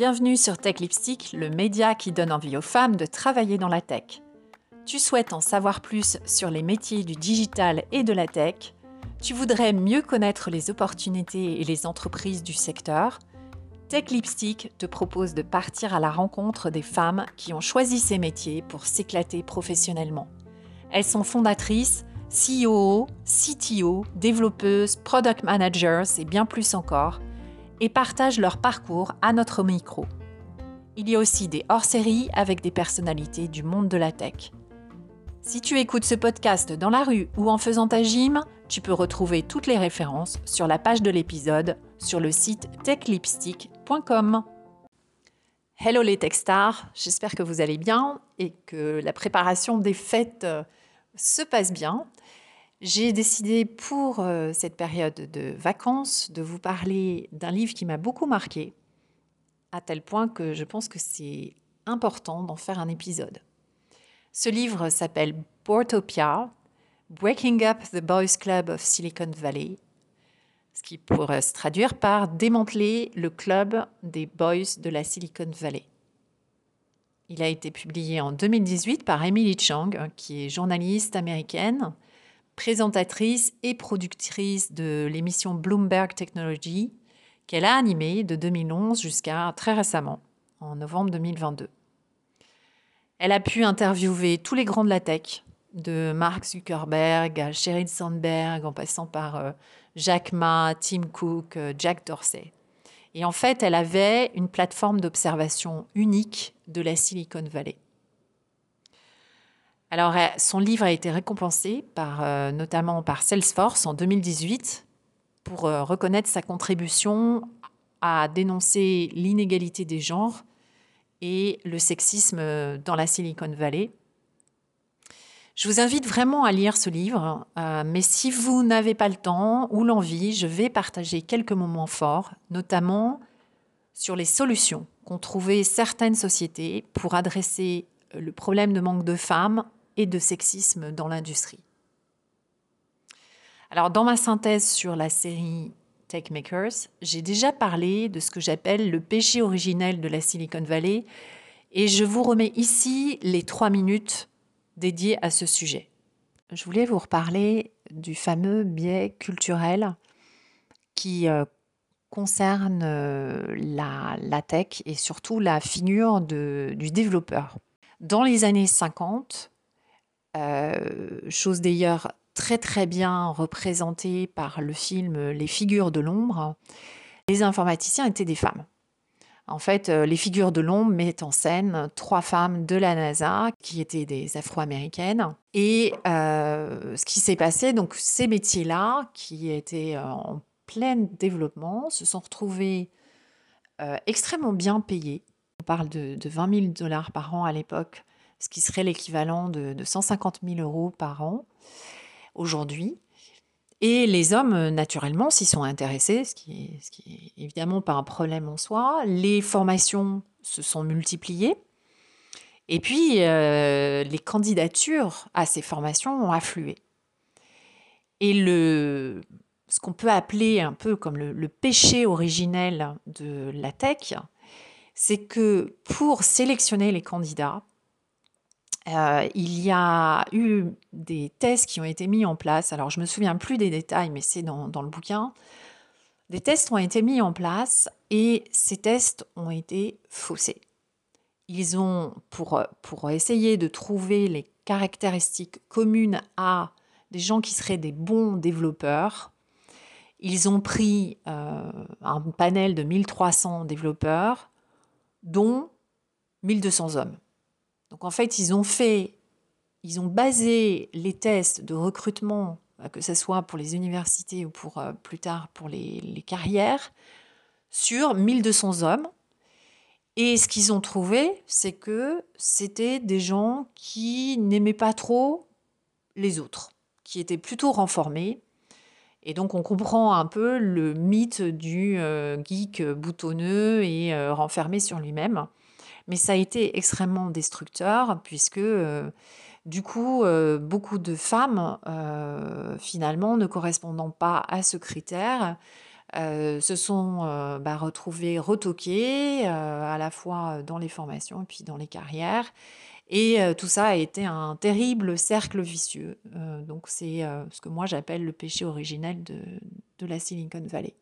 Bienvenue sur Tech Lipstick, le média qui donne envie aux femmes de travailler dans la tech. Tu souhaites en savoir plus sur les métiers du digital et de la tech Tu voudrais mieux connaître les opportunités et les entreprises du secteur Tech Lipstick te propose de partir à la rencontre des femmes qui ont choisi ces métiers pour s'éclater professionnellement. Elles sont fondatrices, CEO, CTO, développeuses, product managers et bien plus encore, et partagent leur parcours à notre micro. Il y a aussi des hors-séries avec des personnalités du monde de la tech. Si tu écoutes ce podcast dans la rue ou en faisant ta gym, tu peux retrouver toutes les références sur la page de l'épisode sur le site techlipstick.com. Hello les Techstars, j'espère que vous allez bien et que la préparation des fêtes euh, se passe bien. J'ai décidé pour euh, cette période de vacances de vous parler d'un livre qui m'a beaucoup marqué, à tel point que je pense que c'est important d'en faire un épisode. Ce livre s'appelle Boartopia, Breaking Up the Boys Club of Silicon Valley, ce qui pourrait se traduire par démanteler le club des boys de la Silicon Valley. Il a été publié en 2018 par Emily Chang, qui est journaliste américaine, présentatrice et productrice de l'émission Bloomberg Technology, qu'elle a animée de 2011 jusqu'à très récemment, en novembre 2022. Elle a pu interviewer tous les grands de la tech, de Mark Zuckerberg à Sheryl Sandberg, en passant par euh, Jack Ma, Tim Cook, euh, Jack Dorsey. Et en fait, elle avait une plateforme d'observation unique de la Silicon Valley. Alors, son livre a été récompensé par, euh, notamment par Salesforce en 2018 pour euh, reconnaître sa contribution à dénoncer l'inégalité des genres et le sexisme dans la Silicon Valley. Je vous invite vraiment à lire ce livre, euh, mais si vous n'avez pas le temps ou l'envie, je vais partager quelques moments forts, notamment sur les solutions qu'ont trouvées certaines sociétés pour adresser le problème de manque de femmes et de sexisme dans l'industrie. Alors, dans ma synthèse sur la série Tech Makers, j'ai déjà parlé de ce que j'appelle le péché originel de la Silicon Valley et je vous remets ici les trois minutes dédiées à ce sujet. Je voulais vous reparler du fameux biais culturel qui euh, concerne euh, la, tech et surtout la figure du développeur. Dans les années 50, euh, chose d'ailleurs très très bien représentée par le film Les figures de l'ombre, les informaticiens étaient des femmes. En fait, euh, les figures de l'ombre mettent en scène trois femmes de la NASA qui étaient des Afro-américaines. Et euh, ce qui s'est passé, donc ces métiers-là, qui étaient en plein développement, se sont retrouvés extrêmement bien payés. On parle de, de 20 000 dollars par an à l'époque ce qui serait l'équivalent de, 150 000 euros par an aujourd'hui. Et les hommes, naturellement, s'y sont intéressés, ce qui, est, ce qui est évidemment pas un problème en soi. Les formations se sont multipliées. Et puis, euh, les candidatures à ces formations ont afflué. Et le, ce qu'on peut appeler un peu comme le péché originel de la tech, c'est que pour sélectionner les candidats, euh, il y a eu des tests qui ont été mis en place. Alors, je ne me souviens plus des détails, mais c'est dans, le bouquin. Des tests ont été mis en place et ces tests ont été faussés. Ils ont, pour, pour essayer de trouver les caractéristiques communes à des gens qui seraient des bons développeurs, ils ont pris euh, un panel de 1300 développeurs, dont 1200 hommes. Donc en fait, ils ont fait, ils ont basé les tests de recrutement, euh, que ce soit pour les universités ou pour euh, plus tard pour les, carrières, sur 1200 hommes. Et ce qu'ils ont trouvé, c'est que c'était des gens qui n'aimaient pas trop les autres, qui étaient plutôt renformés. Et donc on comprend un peu le mythe du euh, geek boutonneux et renfermé sur lui-même. Mais ça a été extrêmement destructeur puisque euh, du coup, euh, beaucoup de femmes, euh, finalement, ne correspondant pas à ce critère, se sont bah, retrouvés retoqués à la fois dans les formations et puis dans les carrières. Et tout ça a été un terrible cercle vicieux. donc c'est ce que moi j'appelle le péché originel de la Silicon Valley.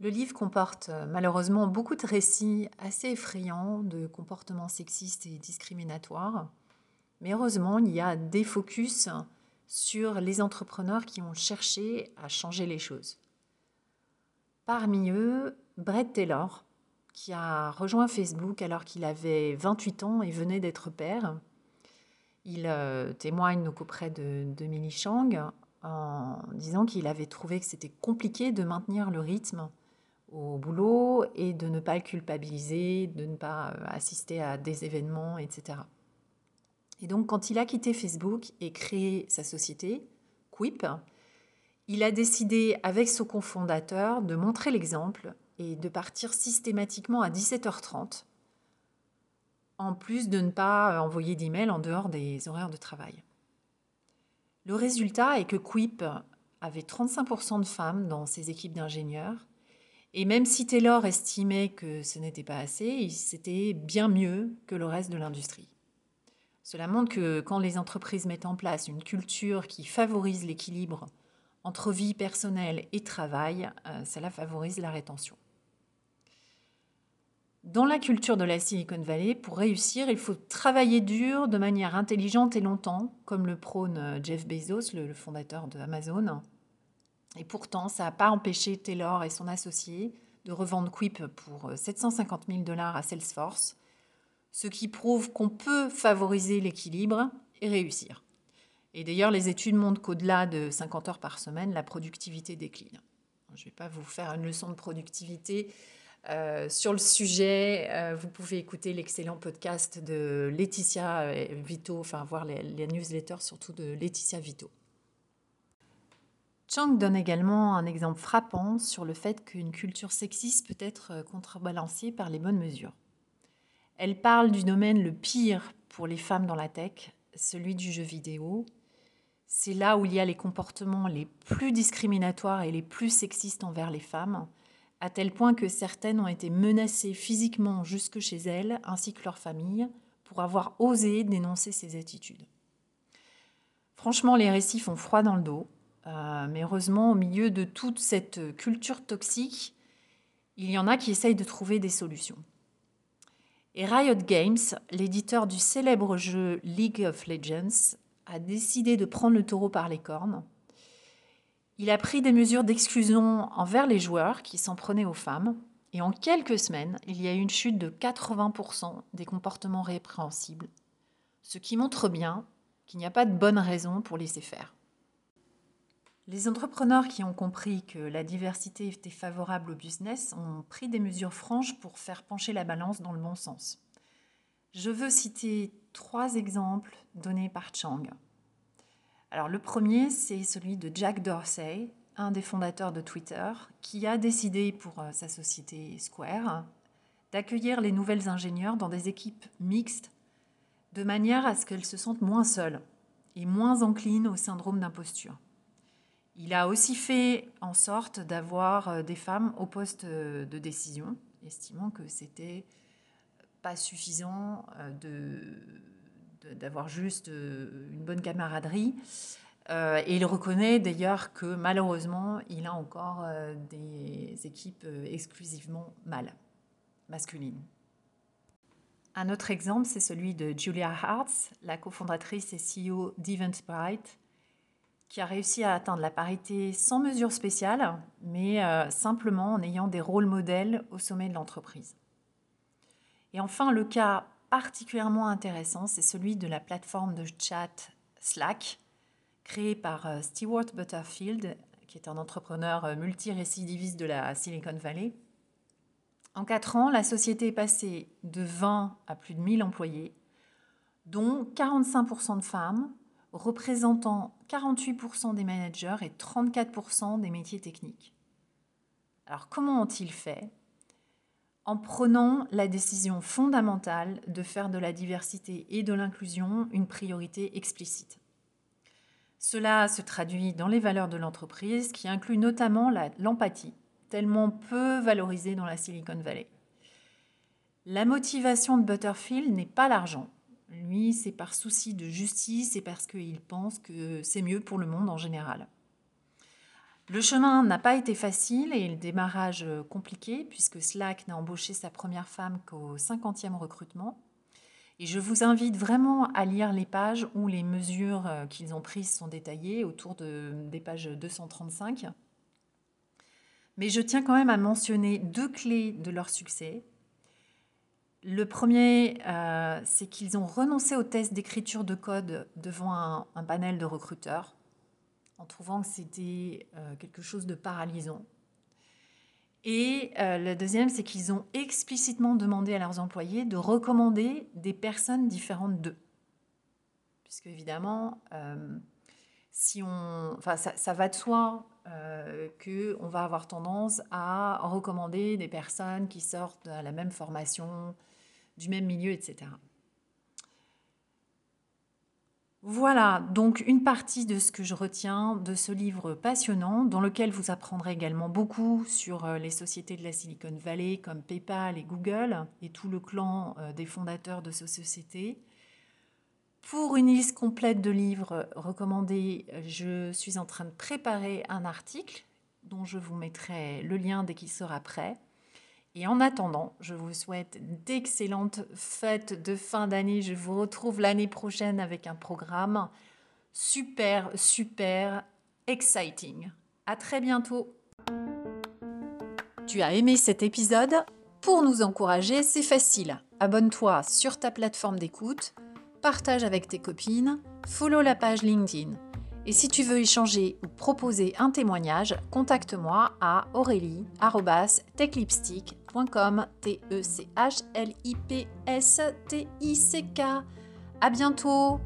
Le livre comporte euh, malheureusement beaucoup de récits assez effrayants de comportements sexistes et discriminatoires. Mais heureusement, il y a des focus sur les entrepreneurs qui ont cherché à changer les choses. Parmi eux, Brett Taylor, qui a rejoint Facebook alors qu'il avait 28 ans et venait d'être père. Il euh, témoigne auprès de, de Millie en disant qu'il avait trouvé que c'était compliqué de maintenir le rythme au boulot et de ne pas le culpabiliser, de ne pas euh, assister à des événements, etc. Et donc quand il a quitté Facebook et créé sa société, Quip, il a décidé avec son cofondateur de montrer l'exemple et de partir systématiquement à 17h30, en plus de ne pas euh, envoyer d'emails en dehors des horaires de travail. Le résultat est que Quip avait 35% de femmes dans ses équipes d'ingénieurs et même si Taylor estimait que ce n'était pas assez, c'était bien mieux que le reste de l'industrie. Cela montre que quand les entreprises mettent en place une culture qui favorise l'équilibre entre vie personnelle et travail, euh, cela favorise la rétention. Dans la culture de la Silicon Valley, pour réussir, il faut travailler dur de manière intelligente et longtemps, comme le prône euh, Jeff Bezos, le fondateur de Amazon, et pourtant, ça n'a pas empêché Taylor et son associé de revendre Quip pour 750 euh, 000 dollars à Salesforce, ce qui prouve qu'on peut favoriser l'équilibre et réussir. Et d'ailleurs, les études montrent qu'au-delà de 50 heures par semaine, la productivité décline. Je ne vais pas vous faire une leçon de productivité euh, sur le sujet. Euh, vous pouvez écouter l'excellent podcast de Laetitia Vito, enfin voir les newsletters surtout de Laetitia Vito. Chang donne également un exemple frappant sur le fait qu'une culture sexiste peut être contrebalancée par les bonnes mesures. Elle parle du domaine le pire pour les femmes dans la tech, celui du jeu vidéo. C'est là où il y a les comportements les plus discriminatoires et les plus sexistes envers les femmes, à tel point que certaines ont été menacées physiquement jusque chez elles, ainsi que leurs familles, pour avoir osé dénoncer ces attitudes. Franchement, les récits font froid dans le dos. Euh, mais heureusement, au milieu de toute cette culture toxique, il y en a qui essayent de trouver des solutions. Et Riot Games, l'éditeur du célèbre jeu League of Legends, a décidé de prendre le taureau par les cornes. Il a pris des mesures d'exclusion envers les joueurs qui s'en prenaient aux femmes, et en quelques semaines, il y a eu une chute de 80% des comportements répréhensibles, ce qui montre bien qu'il n'y a pas de bonne raison pour laisser faire. Les entrepreneurs qui ont compris que la diversité était favorable au business ont pris des mesures franches pour faire pencher la balance dans le bon sens. Je veux citer trois exemples donnés par Chang. Alors le premier, c'est celui de Jack Dorsey, un des fondateurs de Twitter, qui a décidé pour euh, sa société Square d'accueillir les nouvelles ingénieurs dans des équipes mixtes de manière à ce qu'elles se sentent moins seules et moins enclines au syndrome d'imposture. Il a aussi fait en sorte d'avoir euh, des femmes au poste euh, de décision, estimant que c'était pas suffisant euh, d'avoir juste une bonne camaraderie. et il reconnaît d'ailleurs que malheureusement, il a encore des équipes exclusivement mâles, masculines. Un autre exemple, c'est celui de Julia Hartz, la cofondatrice et CEO d'Eventbrite, qui a réussi à atteindre la parité sans mesure spéciale, mais euh, simplement en ayant des rôles modèles au sommet de l'entreprise. Et enfin, le cas particulièrement intéressant, c'est celui de la plateforme de chat Slack, créée par euh, Stewart Butterfield, qui est un entrepreneur euh, multirécidiviste de la Silicon Valley. En quatre ans, la société est passée de 20 à plus de 1000 employés, dont 45% de femmes, représentant 48% des managers et 34% des métiers techniques. Alors comment ont-ils fait? En prenant la décision fondamentale de faire de la diversité et de l'inclusion une priorité explicite. Cela se traduit dans les valeurs de l'entreprise qui inclut notamment l'empathie, tellement peu valorisée dans la Silicon Valley. La motivation de Butterfield n'est pas l'argent. Lui, c'est par souci de justice et parce qu'il pense que c'est mieux pour le monde en général. Le chemin n'a pas été facile et le démarrage compliqué puisque Slack n'a embauché sa première femme qu'au 50e recrutement. Et je vous invite vraiment à lire les pages où les mesures euh, qu'ils ont prises sont détaillées autour de, des pages 235. Mais je tiens quand même à mentionner deux clés de leur succès. Le premier, euh, c'est qu'ils ont renoncé au test d'écriture de code devant un, panel de recruteurs, en trouvant que c'était euh, quelque chose de paralysant. Et euh, le deuxième, c'est qu'ils ont explicitement demandé à leurs employés de recommander des personnes différentes d'eux. Puisque évidemment, si on, enfin, ça, ça, va de soi euh, qu'on va avoir tendance à recommander des personnes qui sortent de la même formation, du même milieu, etc. Voilà donc une partie de ce que je retiens de ce livre passionnant, dans lequel vous apprendrez également beaucoup sur euh, les sociétés de la Silicon Valley comme PayPal et Google et tout le clan euh, des fondateurs de ces sociétés. Pour une liste complète de livres recommandés, je suis en train de préparer un article dont je vous mettrai le lien dès qu'il sera prêt. Et en attendant, je vous souhaite d'excellentes fêtes de fin d'année. Je vous retrouve l'année prochaine avec un programme super, super exciting. À très bientôt. Tu as aimé cet épisode? Pour nous encourager, c'est facile. Abonne-toi sur ta plateforme d'écoute, partage avec tes copines, follow la page LinkedIn. Et si tu veux échanger ou proposer un témoignage, contacte-moi à aurélie.techlipstick.com t e c h l i p s t i c k. À bientôt.